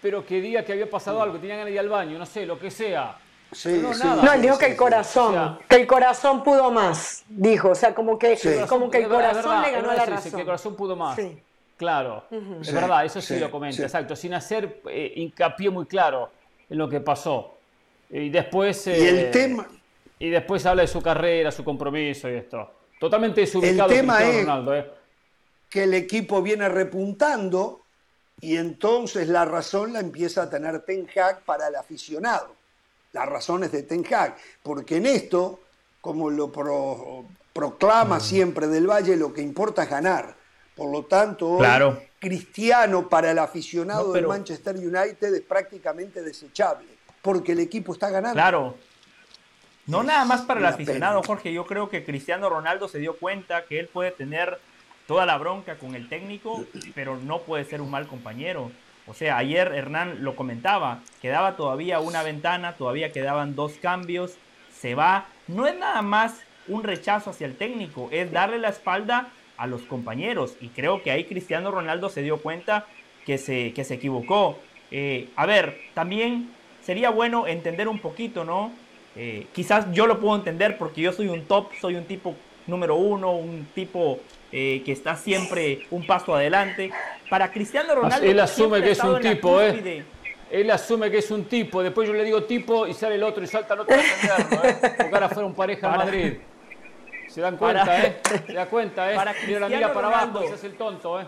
S3: pero que diga que había pasado algo, que tenían que ir al baño, no sé, lo que sea.
S4: No, no, él dijo que el corazón, que el corazón pudo más, dijo, o sea, como que, como que el corazón le ganó la razón.
S3: Que el corazón pudo más. Sí. Claro, es verdad, eso sí, lo comenta, exacto, sin hacer eh, hincapié muy claro en lo que pasó. Y después...
S2: y el eh, tema...
S3: Y después habla de su carrera, su compromiso y esto. Totalmente desubicado
S2: el tema es ¿eh? que el equipo viene repuntando y entonces la razón la empieza a tener Ten Hag para el aficionado. Las razones de Ten Hag, porque en esto, como lo proclama mm. siempre Del Valle, lo que importa es ganar. Por lo tanto, Cristiano para el aficionado del Manchester United es prácticamente desechable, porque el equipo está ganando.
S5: Claro. No nada más para el aficionado, Jorge. Yo creo que Cristiano Ronaldo se dio cuenta que él puede tener toda la bronca con el técnico, pero no puede ser un mal compañero. O sea, ayer Hernán lo comentaba, quedaba todavía una ventana, todavía quedaban dos cambios, se va. No es nada más un rechazo hacia el técnico, es darle la espalda a los compañeros. Y creo que ahí Cristiano Ronaldo se dio cuenta que se, que se equivocó. Eh, a ver, también sería bueno entender un poquito, ¿no? Eh, quizás yo lo puedo entender porque yo soy un top, soy un tipo número uno, un tipo eh, que está siempre un paso adelante. Para Cristiano Ronaldo.
S3: Él asume que es un tipo, ¿eh? Él asume que es un tipo, después yo le digo tipo y sale el otro y salta el otro a defenderlo, ¿eh? Porque ahora fueron pareja en Madrid. Se dan cuenta, ¿eh? Se da cuenta, ¿eh?
S5: Para
S3: Mira la mira para abajo, se hace el tonto, ¿eh?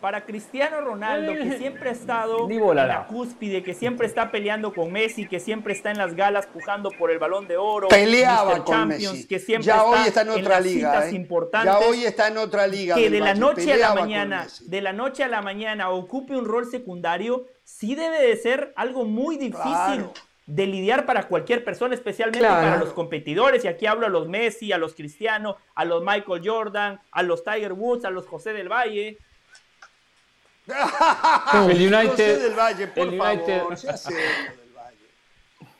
S5: Para Cristiano Ronaldo, que
S3: Eh,
S5: siempre ha estado en la cúspide, que siempre está peleando con Messi, que siempre está en las galas pujando por el balón de oro,
S2: Peleaba
S5: Mr.
S2: con
S5: Champions,
S2: Messi.
S5: que siempre
S2: ya
S5: está
S2: hoy está en otra
S5: las
S2: liga.
S5: citas
S2: ¿eh?
S5: importantes,
S2: Ya hoy está en otra liga.
S5: que de la noche a la mañana, de la noche a la mañana ocupe un rol secundario, sí debe de ser algo muy difícil
S2: Claro.
S5: de lidiar para cualquier persona, especialmente
S4: Claro.
S5: para los competidores. Y aquí hablo a los Messi, a los Cristiano, a los Michael Jordan, a los Tiger Woods, a los José del Valle.
S3: El United-
S2: del Valle, por
S3: el United-
S2: favor, ya sé lo del Valle.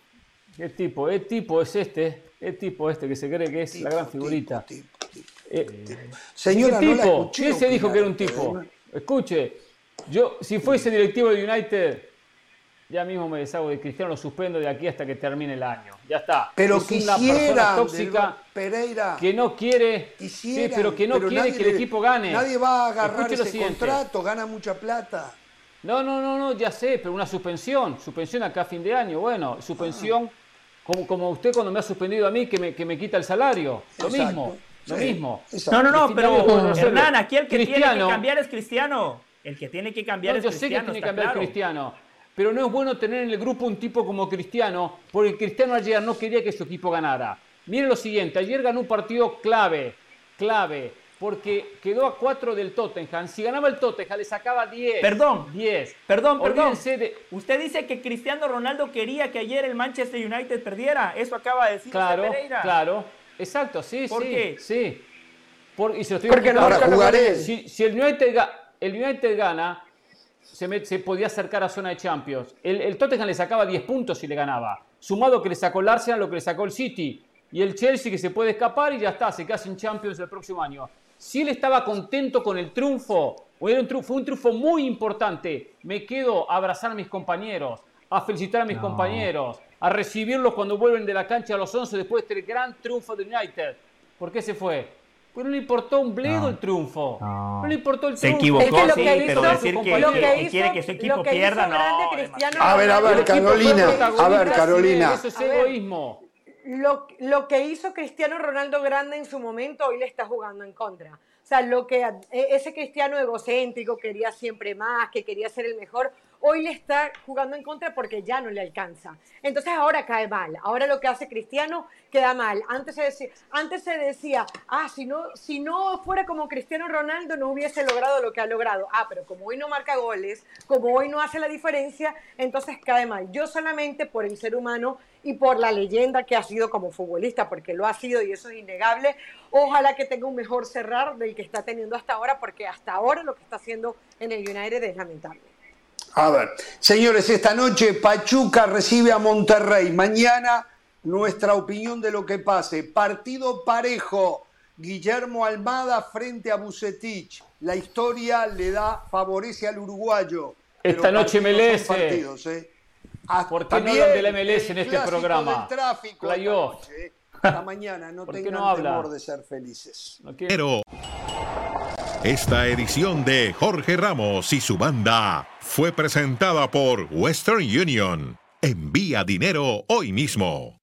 S3: ¿Qué tipo? ¿Qué tipo es este? ¿Qué tipo este que se cree que es la gran figurita?
S2: Tipo, tipo,
S3: Eh,
S2: Señora,
S3: ¿Qué
S2: no la
S3: tipo?
S2: escuché
S3: ¿Quién se dijo que era un tipo? Escuche, yo si fuese directivo de United, ya mismo me deshago de Cristiano, lo suspendo de aquí hasta que termine el año. Ya está.
S2: Pero
S3: es una persona
S2: quisiera,
S3: tóxica
S2: Pereira,
S3: que no quiere,
S2: quisiera,
S3: sí, pero que no quiere que el equipo gane.
S2: Nadie va a agarrar
S3: Escuche
S2: ese contrato, gana mucha plata.
S3: No, no, no, no, ya sé, pero una suspensión, suspensión acá a fin de año, bueno, suspensión, como, como usted cuando me ha suspendido a mí, que me, que me quita el salario, lo
S2: Exacto,
S3: mismo, lo
S2: sí,
S3: mismo.
S2: exacto.
S5: No, no, no, pero. Hernán, aquí el que tiene que
S3: Cristiano-
S5: cambiar es Cristiano. El que tiene que cambiar
S3: No,
S5: es
S3: yo sé que
S5: Cristiano.
S3: tiene que cambiar
S5: claro.
S3: Cristiano, pero no es bueno tener en el grupo un tipo como Cristiano, porque Cristiano ayer no quería que su equipo ganara. Mire lo siguiente, ayer ganó un partido clave, clave, porque quedó a 4 del Tottenham. Si ganaba el Tottenham le sacaba 10.
S5: Perdón.
S3: 10.
S5: Perdón, perdón.
S3: Olvídense de-
S5: Usted dice que Cristiano Ronaldo quería que ayer el Manchester United perdiera. Eso acaba de decir usted,
S3: Claro,
S5: Pereira.
S3: claro. Exacto, sí,
S5: ¿Por
S3: sí.
S5: qué?
S3: Sí. Por- y se lo estoy
S4: Porque no.
S2: Ahora jugaré.
S3: Si, si el, United, el United gana, se, podía acercar a zona de Champions. El, el Tottenham le sacaba 10 puntos si le ganaba. Sumado que le sacó el Arsenal, lo que le sacó el City. Y el Chelsea que se puede escapar y ya está, se queda sin Champions el próximo año. Si él estaba contento con el triunfo, o era un triunfo, fue un triunfo muy importante, me quedo a abrazar a mis compañeros, a felicitar a mis compañeros, a recibirlos cuando vuelven de la cancha a los 11 después de este gran triunfo de United. ¿Por qué se fue? Pues no le importó un bledo el triunfo. No. le importó el
S5: Se
S3: triunfo.
S5: equivocó,
S4: Es que
S5: sí,
S4: que
S5: pero
S4: hizo-
S5: decir que, que-
S4: que hizo-
S5: quiere que su equipo pierda,
S4: hizo grande
S5: no.
S2: A ver, a ver, Carolina, a ver, Carolina.
S3: Eso es egoísmo.
S4: lo, lo que hizo Cristiano Ronaldo grande en su momento, hoy le está jugando en contra. O sea, lo que e- ese Cristiano egocéntrico quería siempre más, que quería ser el mejor, hoy le está jugando en contra porque ya no le alcanza. Entonces ahora cae mal. Ahora lo que hace Cristiano queda mal. Antes se decía, antes se decía ah, si no, si no fuera como Cristiano Ronaldo no hubiese logrado lo que ha logrado. Ah, pero como hoy no marca goles, como hoy no hace la diferencia, entonces cae mal. Yo solamente por el ser humano y por la leyenda que ha sido como futbolista, porque lo ha sido y eso es innegable, ojalá que tenga un mejor cerrar del que está teniendo hasta ahora, porque hasta ahora lo que está haciendo en el United es lamentable.
S2: A ver, señores, esta noche Pachuca recibe a Monterrey. Mañana nuestra opinión de lo que pase. Partido parejo. Guillermo Almada frente a Bucetich. La historia le da, favorece al uruguayo.
S3: Esta noche MLS.
S2: partidos, ¿eh?
S3: ¿Por qué no hablan de la MLS en este programa?
S2: del tráfico esta noche, ¿eh? Hasta mañana, no
S3: ¿Por qué
S2: tengan
S3: no habla?
S2: temor de ser felices.
S3: No
S1: Pero esta edición de Jorge Ramos y su banda fue presentada por Western Union. Envía dinero hoy mismo.